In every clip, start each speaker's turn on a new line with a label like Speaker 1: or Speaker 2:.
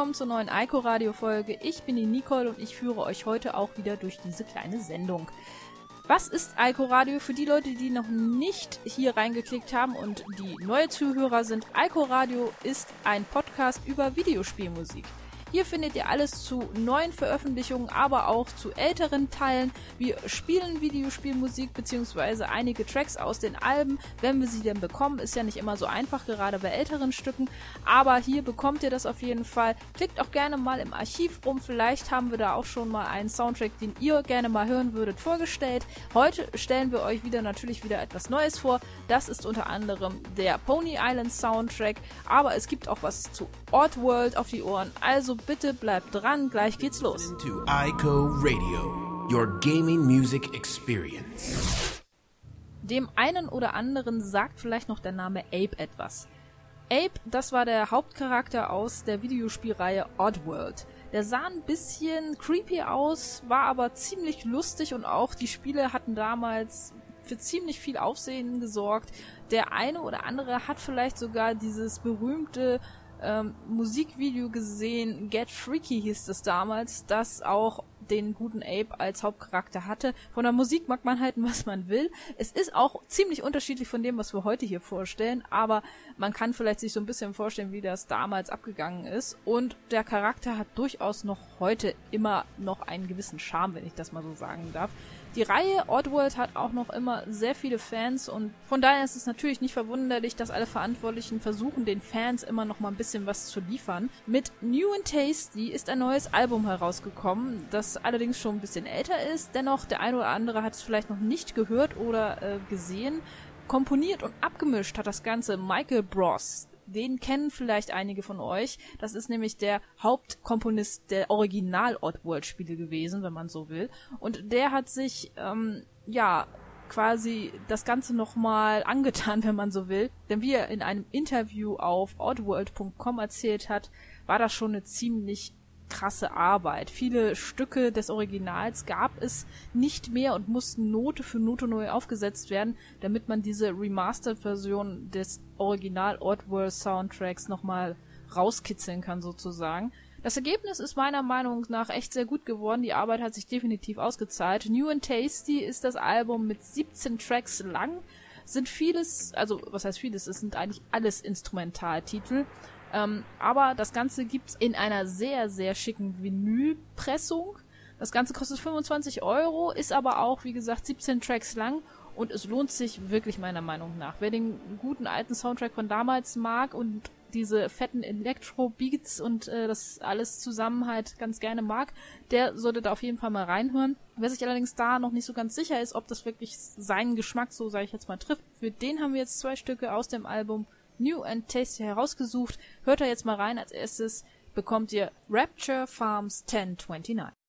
Speaker 1: Willkommen zur neuen Eiko Radio Folge. Ich bin die Nicole und ich führe euch heute auch wieder durch diese kleine Sendung. Was ist Eiko Radio? Für die Leute, die noch nicht hier reingeklickt haben und die neue Zuhörer sind, Eiko Radio ist ein Podcast über Videospielmusik. Hier findet ihr alles zu neuen Veröffentlichungen, aber auch zu älteren Teilen. Wir spielen Videospielmusik bzw. einige Tracks aus den Alben, wenn wir sie denn bekommen. Ist ja nicht immer so einfach, gerade bei älteren Stücken. Aber hier bekommt ihr das auf jeden Fall. Klickt auch gerne mal im Archiv rum. Vielleicht haben wir da auch schon mal einen Soundtrack, den ihr gerne mal hören würdet, vorgestellt. Heute stellen wir euch wieder natürlich wieder etwas Neues vor. Das ist unter anderem der Pony Island Soundtrack. Aber es gibt auch was zu Oddworld auf die Ohren. Also bitte bleibt dran, gleich geht's los.
Speaker 2: To iCo Radio, your gaming music experience.
Speaker 1: Dem einen oder anderen sagt vielleicht noch der Name Ape etwas. Ape, das war der Hauptcharakter aus der Videospielreihe Oddworld. Der sah ein bisschen creepy aus, war aber ziemlich lustig und auch die Spiele hatten damals für ziemlich viel Aufsehen gesorgt. Der eine oder andere hat vielleicht sogar dieses berühmte ähm, Musikvideo gesehen, Get Freaky hieß es damals, das auch den guten Ape als Hauptcharakter hatte. Von der Musik mag man halten, was man will. Es ist auch ziemlich unterschiedlich von dem, was wir heute hier vorstellen, aber man kann vielleicht sich so ein bisschen vorstellen, wie das damals abgegangen ist. Und der Charakter hat durchaus noch heute immer noch einen gewissen Charme, wenn ich das mal so sagen darf. Die Reihe Oddworld hat auch noch immer sehr viele Fans und von daher ist es natürlich nicht verwunderlich, dass alle Verantwortlichen versuchen, den Fans immer noch mal ein bisschen was zu liefern. Mit New and Tasty ist ein neues Album herausgekommen, das allerdings schon ein bisschen älter ist. Dennoch, der eine oder andere hat es vielleicht noch nicht gehört oder äh, gesehen. Komponiert und abgemischt hat das Ganze Michael Bros. Den kennen vielleicht einige von euch. Das ist nämlich der Hauptkomponist der Original Oddworld-Spiele gewesen, wenn man so will. Und der hat sich, ähm, ja, quasi das Ganze nochmal angetan, wenn man so will. Denn wie er in einem Interview auf oddworld.com erzählt hat, war das schon eine ziemlich krasse Arbeit. Viele Stücke des Originals gab es nicht mehr und mussten Note für Note neu aufgesetzt werden, damit man diese Remastered-Version des Original Oddworld Soundtracks nochmal rauskitzeln kann sozusagen. Das Ergebnis ist meiner Meinung nach echt sehr gut geworden. Die Arbeit hat sich definitiv ausgezahlt. New and Tasty ist das Album mit 17 Tracks lang. Sind vieles, also was heißt vieles, es sind eigentlich alles Instrumentaltitel. Ähm, aber das Ganze gibt's in einer sehr, sehr schicken Vinylpressung. Das Ganze kostet 25 Euro, ist aber auch, wie gesagt, 17 Tracks lang und es lohnt sich wirklich meiner Meinung nach. Wer den guten alten Soundtrack von damals mag und diese fetten Elektro-Beats und äh, das alles zusammen halt ganz gerne mag, der sollte da auf jeden Fall mal reinhören. Wer sich allerdings da noch nicht so ganz sicher ist, ob das wirklich seinen Geschmack, so sage ich jetzt mal, trifft, für den haben wir jetzt zwei Stücke aus dem Album New and Tasty herausgesucht. Hört da jetzt mal rein. Als erstes bekommt ihr Rapture Farms 1029.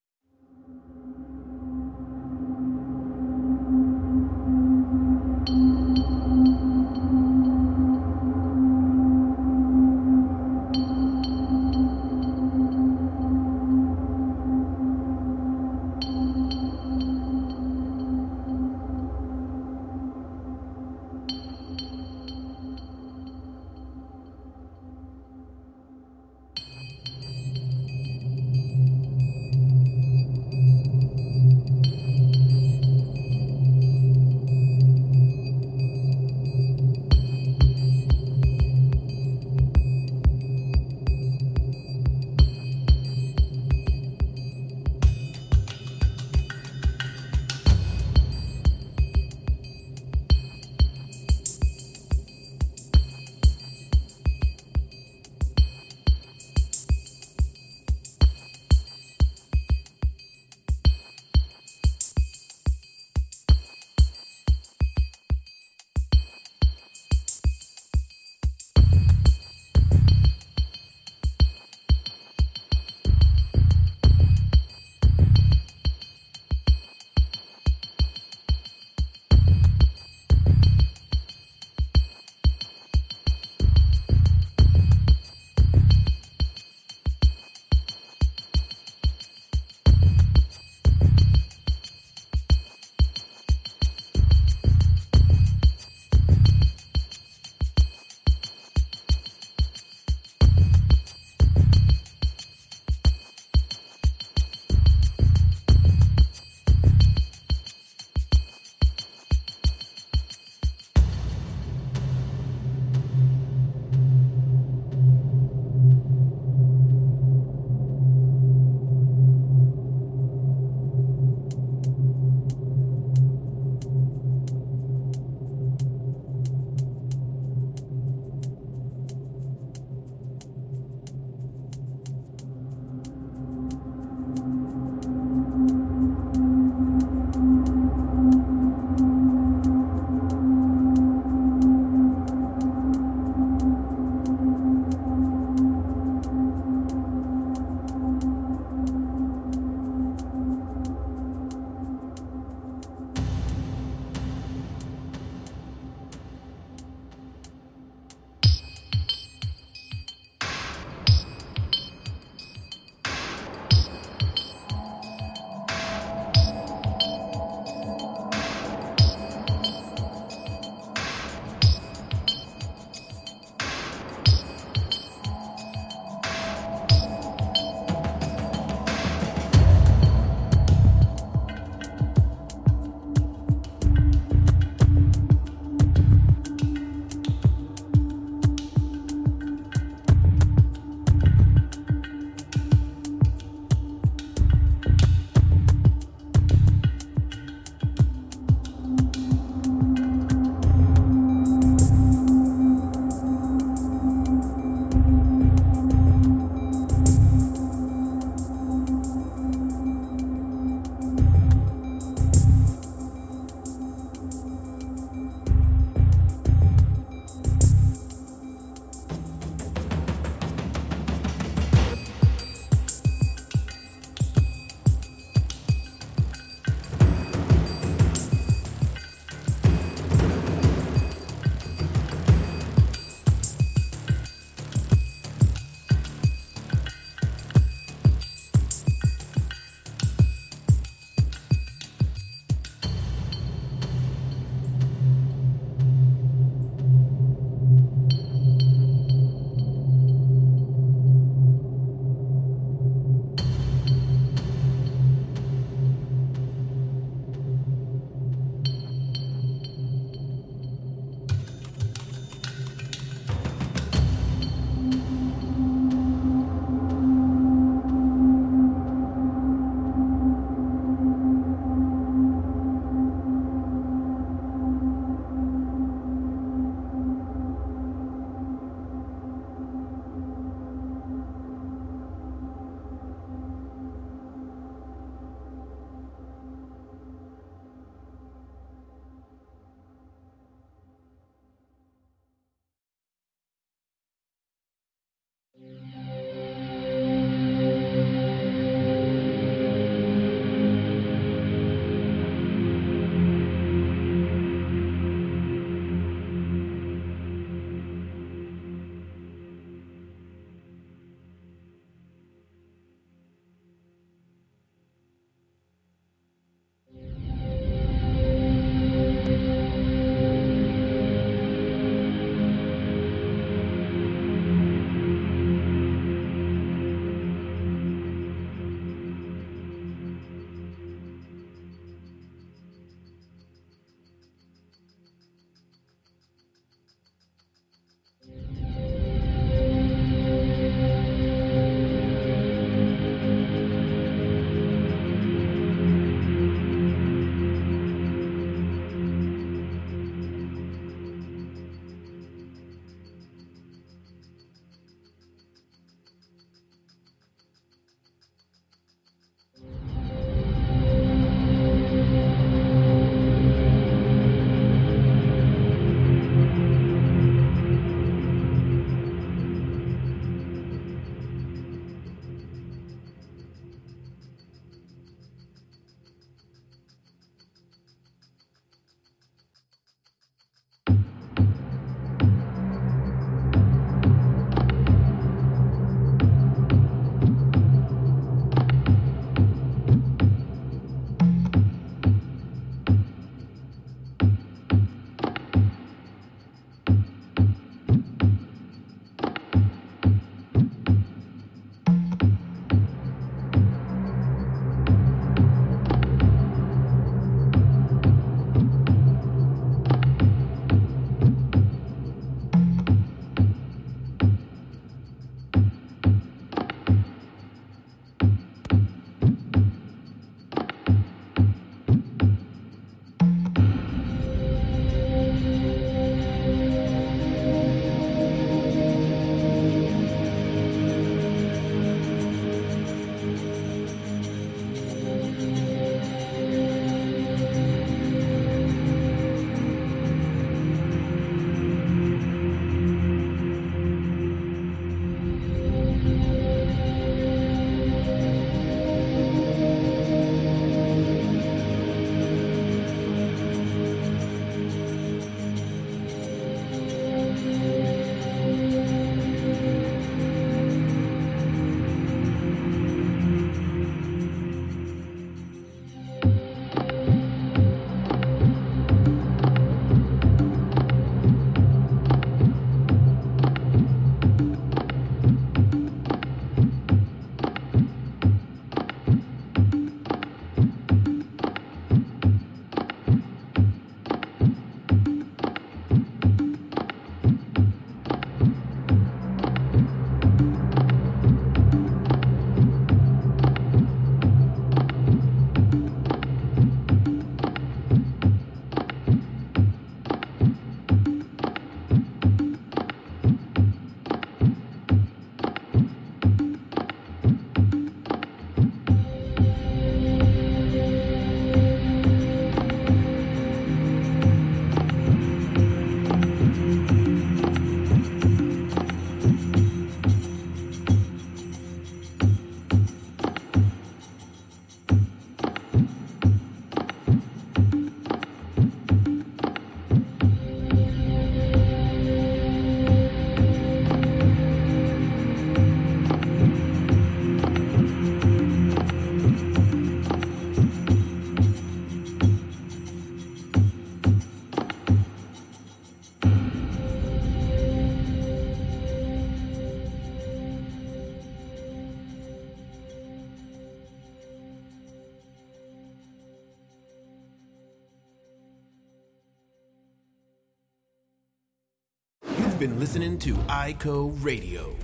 Speaker 2: been listening to ICO Radio.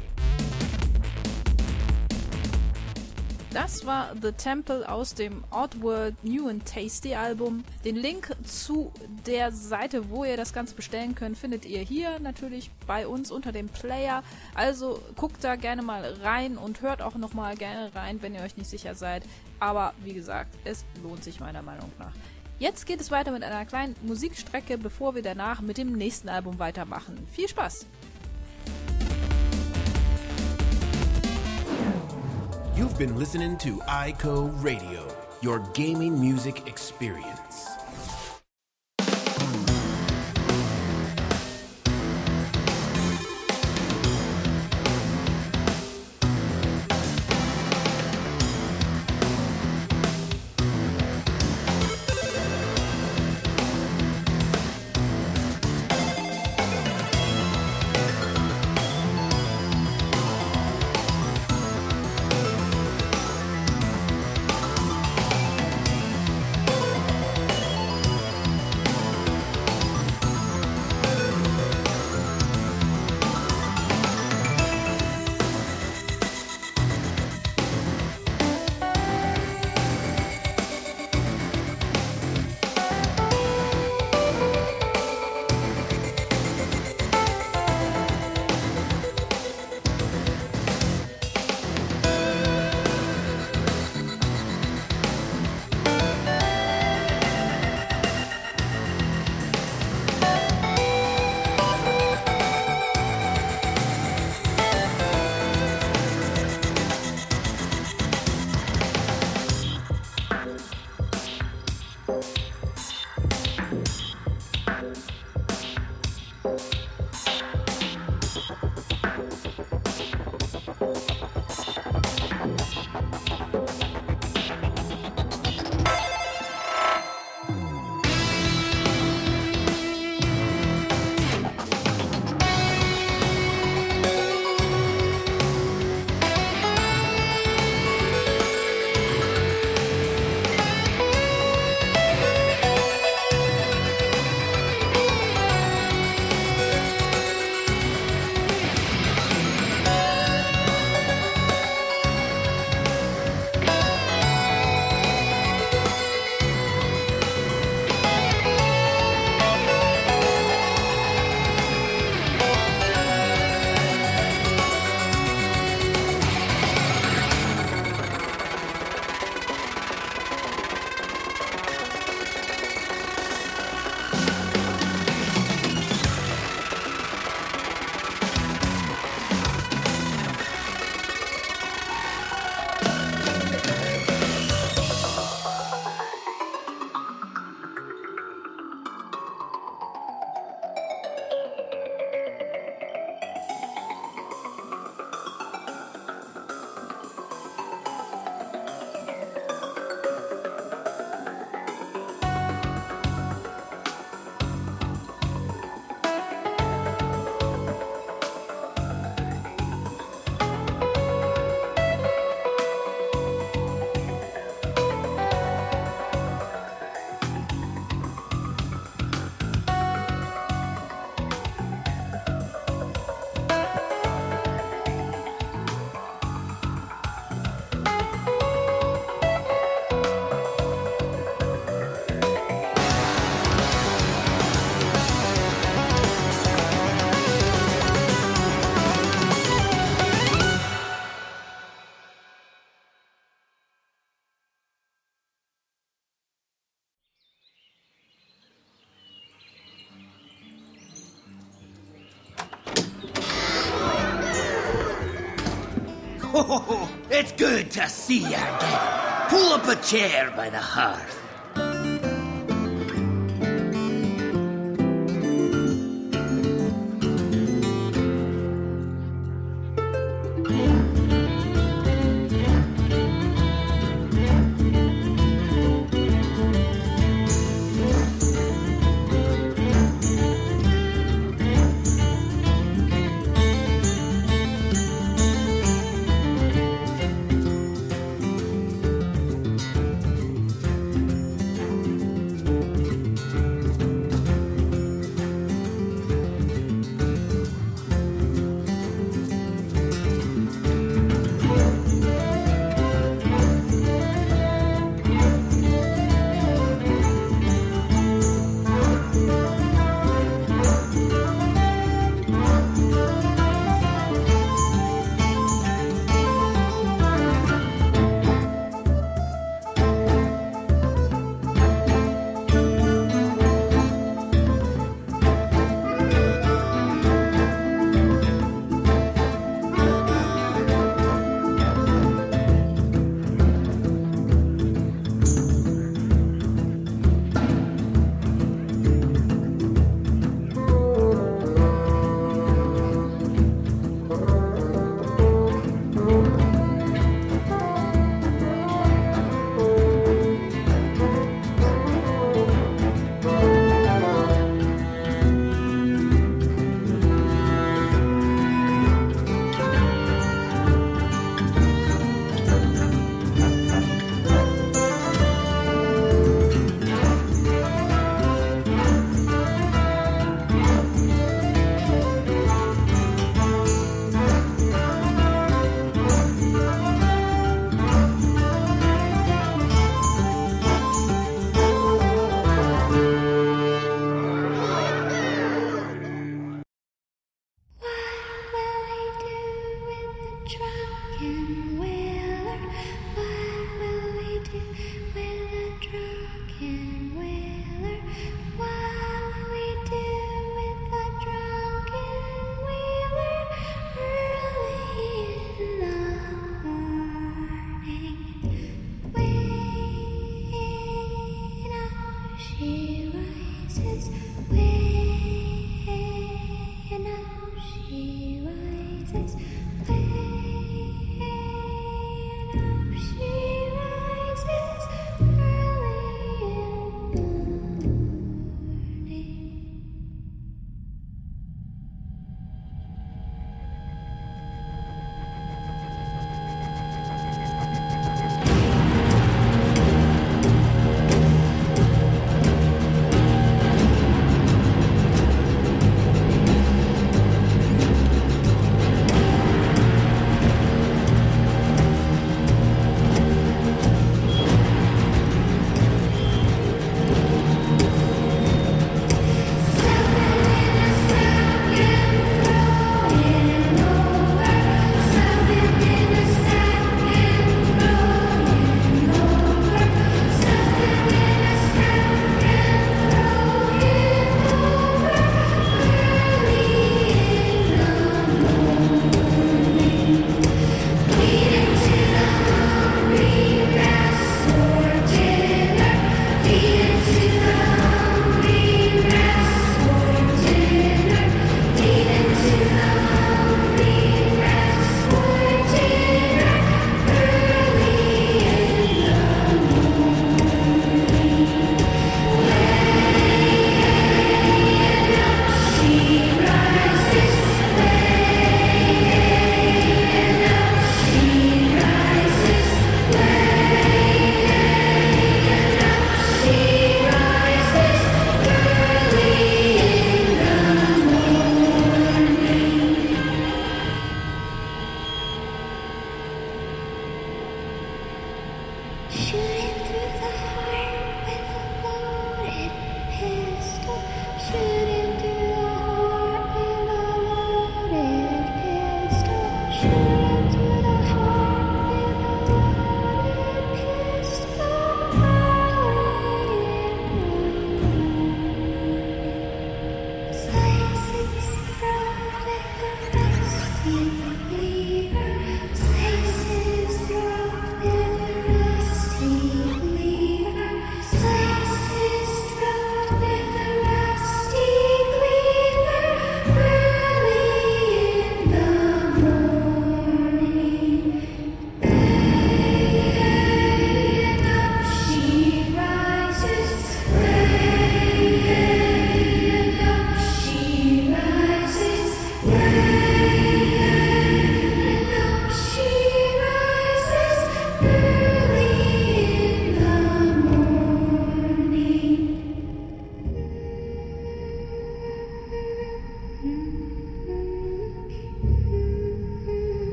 Speaker 1: Das war The Temple aus dem Oddworld New and Tasty Album. Den Link zu der Seite, wo ihr das Ganze bestellen könnt, findet ihr hier natürlich bei uns unter dem Player. Also guckt da gerne mal rein und hört auch nochmal gerne rein, wenn ihr euch nicht sicher seid. Aber wie gesagt, es lohnt sich meiner Meinung nach. Jetzt geht es weiter mit einer kleinen Musikstrecke, bevor wir danach mit dem nächsten Album weitermachen. Viel Spaß!
Speaker 2: You've been listening to ICO Radio, your gaming music experience.
Speaker 3: It's good to see you again. Pull up a chair by the hearth.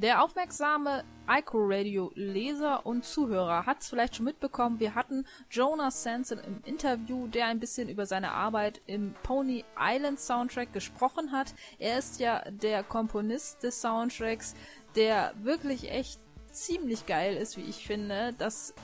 Speaker 1: Der aufmerksame Ico Radio Leser und Zuhörer hat es vielleicht schon mitbekommen. Wir hatten Jonas Sanson im Interview, der ein bisschen über seine Arbeit im Pony Island Soundtrack gesprochen hat. Er ist ja der Komponist des Soundtracks, der wirklich echt ziemlich geil ist, wie ich finde. Das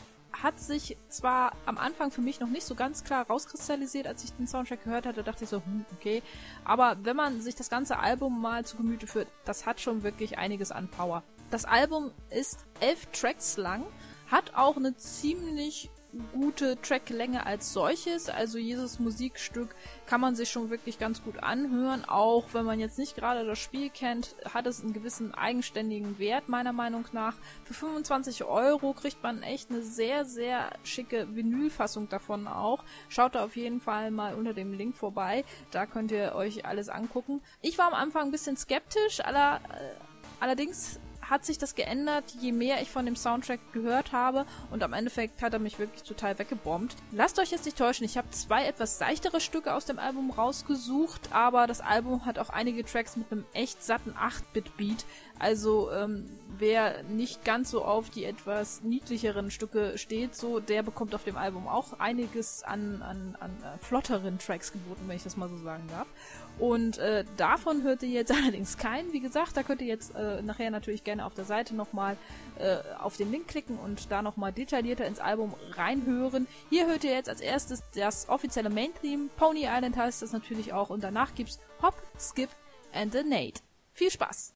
Speaker 1: hat sich zwar am Anfang für mich noch nicht so ganz klar rauskristallisiert, als ich den Soundtrack gehört hatte, dachte ich so, hm, okay. Aber wenn man sich das ganze Album mal zu Gemüte führt, das hat schon wirklich einiges an Power. Das Album ist elf Tracks lang, hat auch eine ziemlich gute Tracklänge als solches. Also jedes Musikstück kann man sich schon wirklich ganz gut anhören. Auch wenn man jetzt nicht gerade das Spiel kennt, hat es einen gewissen eigenständigen Wert, meiner Meinung nach. Für 25 Euro kriegt man echt eine sehr, sehr schicke Vinylfassung davon auch. Schaut da auf jeden Fall mal unter dem Link vorbei. Da könnt ihr euch alles angucken. Ich war am Anfang ein bisschen skeptisch, aller, äh, allerdings hat sich das geändert, je mehr ich von dem Soundtrack gehört habe und am Endeffekt hat er mich wirklich total weggebombt. Lasst euch jetzt nicht täuschen, ich habe zwei etwas seichtere Stücke aus dem Album rausgesucht, aber das Album hat auch einige Tracks mit einem echt satten 8-Bit-Beat, also ähm, wer nicht ganz so auf die etwas niedlicheren Stücke steht, so der bekommt auf dem Album auch einiges an, an, an äh, flotteren Tracks geboten, wenn ich das mal so sagen darf. Und äh, davon hört ihr jetzt allerdings keinen. Wie gesagt, da könnt ihr jetzt äh, nachher natürlich gerne auf der Seite nochmal äh, auf den Link klicken und da nochmal detaillierter ins Album reinhören. Hier hört ihr jetzt als erstes das offizielle Main-Theme. Pony Island heißt das natürlich auch. Und danach gibt's Hop, Skip and the Nate. Viel Spaß!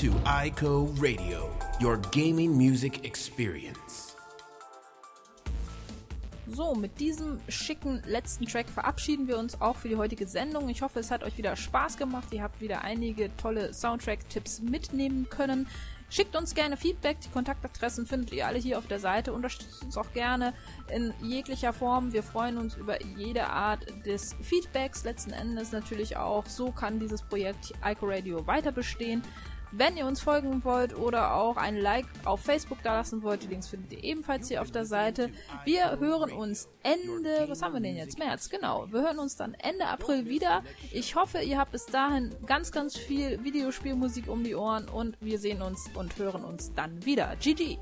Speaker 2: To ICO Radio, your gaming music experience.
Speaker 1: So, mit diesem schicken letzten Track verabschieden wir uns auch für die heutige Sendung. Ich hoffe, es hat euch wieder Spaß gemacht. Ihr habt wieder einige tolle Soundtrack-Tipps mitnehmen können. Schickt uns gerne Feedback. Die Kontaktadressen findet ihr alle hier auf der Seite. Unterstützt uns auch gerne in jeglicher Form. Wir freuen uns über jede Art des Feedbacks. Letzten Endes natürlich auch, so kann dieses Projekt Ico Radio weiter bestehen. Wenn ihr uns folgen wollt oder auch ein Like auf Facebook da lassen wollt, die Links findet ihr ebenfalls hier auf der Seite. Wir hören uns Ende, was haben wir denn jetzt? März, genau. Wir hören uns dann Ende April wieder. Ich hoffe, ihr habt bis dahin ganz, ganz viel Videospielmusik um die Ohren und wir sehen uns und hören uns dann wieder. GG!